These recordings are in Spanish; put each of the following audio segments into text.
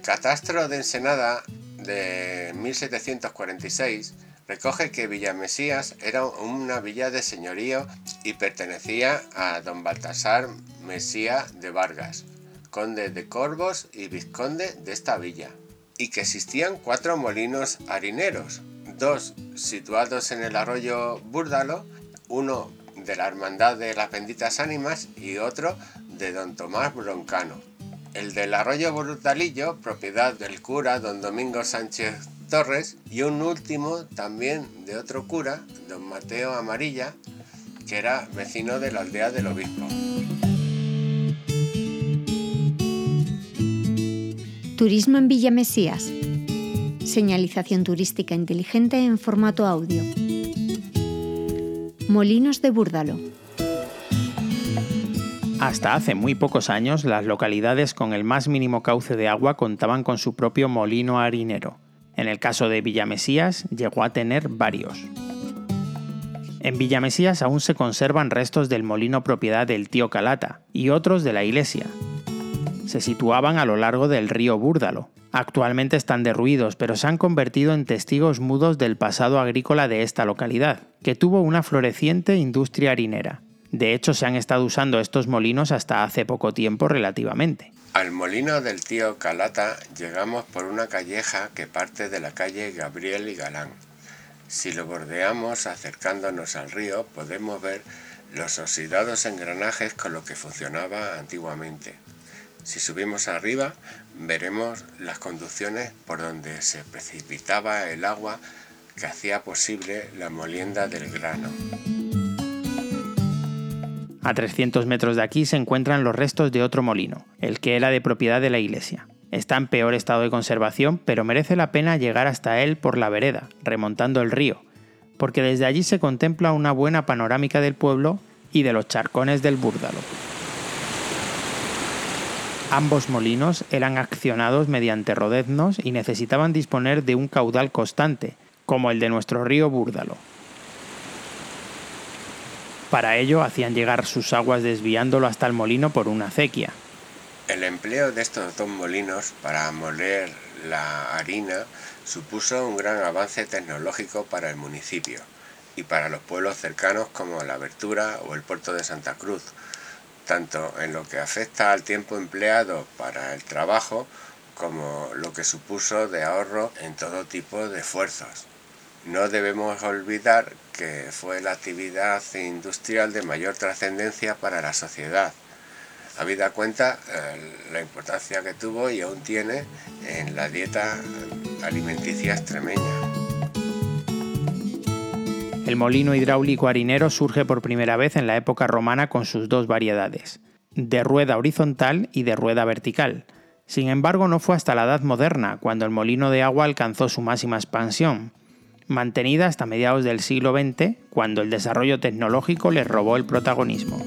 Catastro de Ensenada de 1746 recoge que Villamesías era una villa de señorío y pertenecía a don Baltasar Mesía de Vargas, conde de Corvos y vizconde de esta villa, y que existían cuatro molinos harineros, dos situados en el arroyo Búrdalo, uno de la Hermandad de las Benditas Ánimas y otro de don Tomás Broncano. El del arroyo Burdalillo, propiedad del cura don Domingo Sánchez Torres, y un último también de otro cura, don Mateo Amarilla, que era vecino de la aldea del obispo. Turismo en Villa Mesías. Señalización turística inteligente en formato audio. Molinos de Búrdalo. Hasta hace muy pocos años, las localidades con el más mínimo cauce de agua contaban con su propio molino harinero. En el caso de Villamesías, llegó a tener varios. En Villamesías aún se conservan restos del molino propiedad del tío Calata y otros de la iglesia, se situaban a lo largo del río Búrdalo. Actualmente están derruidos, pero se han convertido en testigos mudos del pasado agrícola de esta localidad, que tuvo una floreciente industria harinera. De hecho, se han estado usando estos molinos hasta hace poco tiempo relativamente. Al molino del tío Calata llegamos por una calleja que parte de la calle Gabriel y Galán. Si lo bordeamos acercándonos al río podemos ver los oxidados engranajes con los que funcionaba antiguamente. Si subimos arriba, veremos las conducciones por donde se precipitaba el agua que hacía posible la molienda del grano. A 300 metros de aquí se encuentran los restos de otro molino, el que era de propiedad de la iglesia. Está en peor estado de conservación, pero merece la pena llegar hasta él por la vereda, remontando el río, porque desde allí se contempla una buena panorámica del pueblo y de los charcones del Búrdalo. Ambos molinos eran accionados mediante rodeznos y necesitaban disponer de un caudal constante, como el de nuestro río Búrdalo. Para ello hacían llegar sus aguas desviándolo hasta el molino por una acequia. El empleo de estos dos molinos para moler la harina supuso un gran avance tecnológico para el municipio y para los pueblos cercanos como la Abertura o el puerto de Santa Cruz, tanto en lo que afecta al tiempo empleado para el trabajo como lo que supuso de ahorro en todo tipo de esfuerzos. No debemos olvidar que fue la actividad industrial de mayor trascendencia para la sociedad, habida cuenta eh, la importancia que tuvo y aún tiene en la dieta alimenticia extremeña. El molino hidráulico harinero surge por primera vez en la época romana con sus dos variedades, de rueda horizontal y de rueda vertical. Sin embargo, no fue hasta la Edad Moderna cuando el molino de agua alcanzó su máxima expansión, mantenida hasta mediados del siglo XX, cuando el desarrollo tecnológico le robó el protagonismo.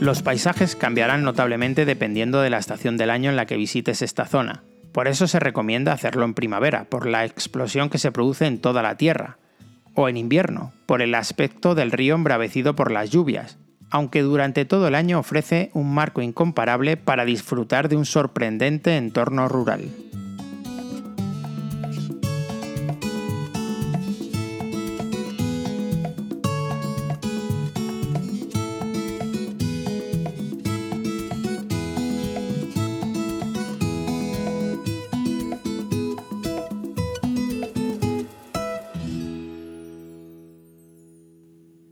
Los paisajes cambiarán notablemente dependiendo de la estación del año en la que visites esta zona. Por eso se recomienda hacerlo en primavera, por la explosión que se produce en toda la Tierra, o en invierno, por el aspecto del río embravecido por las lluvias, aunque durante todo el año ofrece un marco incomparable para disfrutar de un sorprendente entorno rural.